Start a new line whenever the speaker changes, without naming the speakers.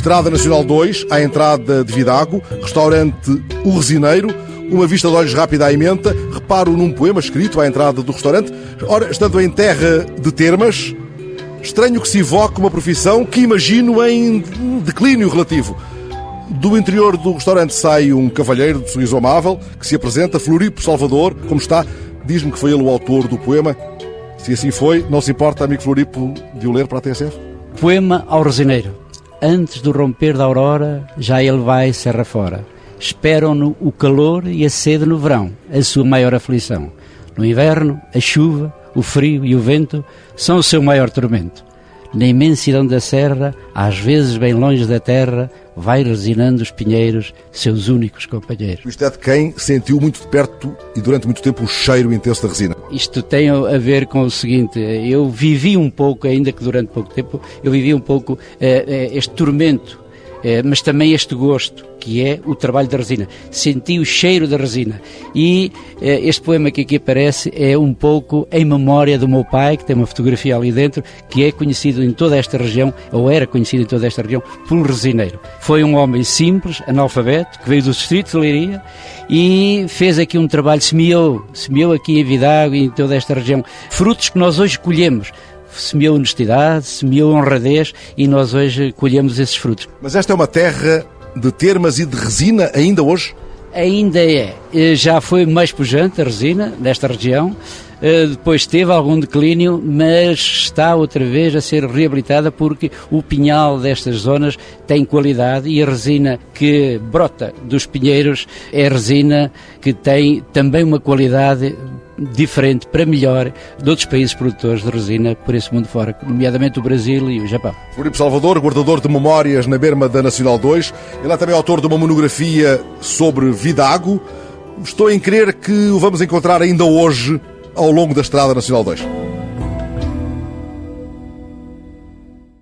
Estrada Nacional 2, à entrada de Vidago, restaurante O Resineiro, uma vista de olhos rápida à emenda, reparo num poema escrito à entrada do restaurante. Ora, estando em terra de termas, estranho que se evoque uma profissão que imagino em declínio relativo. Do interior do restaurante sai um cavalheiro de sorriso amável que se apresenta, Floripo Salvador, como está, diz-me que foi ele o autor do poema. Se assim foi, não se importa, amigo Floripo, de o ler para a TSF?
Poema ao Resineiro. Antes do romper da aurora, já ele vai serra fora. Esperam-no o calor e a sede no verão, a sua maior aflição. No inverno, a chuva, o frio e o vento são o seu maior tormento. Na imensidão da serra, às vezes bem longe da terra, vai resinando os pinheiros, seus únicos companheiros.
Isto é de quem sentiu muito de perto e durante muito tempo o cheiro intenso da resina.
Isto tem a ver com o seguinte, eu vivi um pouco, ainda que durante pouco tempo, eu vivi um pouco eh, eh este tormento eh, mas também este gosto, que é o trabalho da resina. Senti o cheiro da resina. E eh, este poema que aqui aparece é um pouco em memória do meu pai, que tem uma fotografia ali dentro, que é conhecido em toda esta região, ou era conhecido em toda esta região, por um resineiro. Foi um homem simples, analfabeto, que veio do distrito de Leiria e fez aqui um trabalho, semeou, semeou aqui em Vidago e em toda esta região, frutos que nós hoje colhemos semeou honestidade, semeou honradez e nós hoje colhemos esses frutos.
Mas esta é uma terra de termas e de resina ainda hoje?
Ainda é. Eh, já foi mais pujante a resina nesta região. Eh, depois teve algum declínio, mas está outra vez a ser reabilitada porque o pinhal destas zonas tem qualidade e a resina que brota dos pinheiros é resina que tem também uma qualidade diferente para melhor de outros países produtores de resina por esse mundo fora, nomeadamente o Brasil e o Japão.
Filipe Salvador, guardador de memórias na berma da Nacional 2, ele é também autor de uma monografia sobre Vidago. Estou em crer que o vamos encontrar ainda hoje ao longo da Estrada Nacional 2.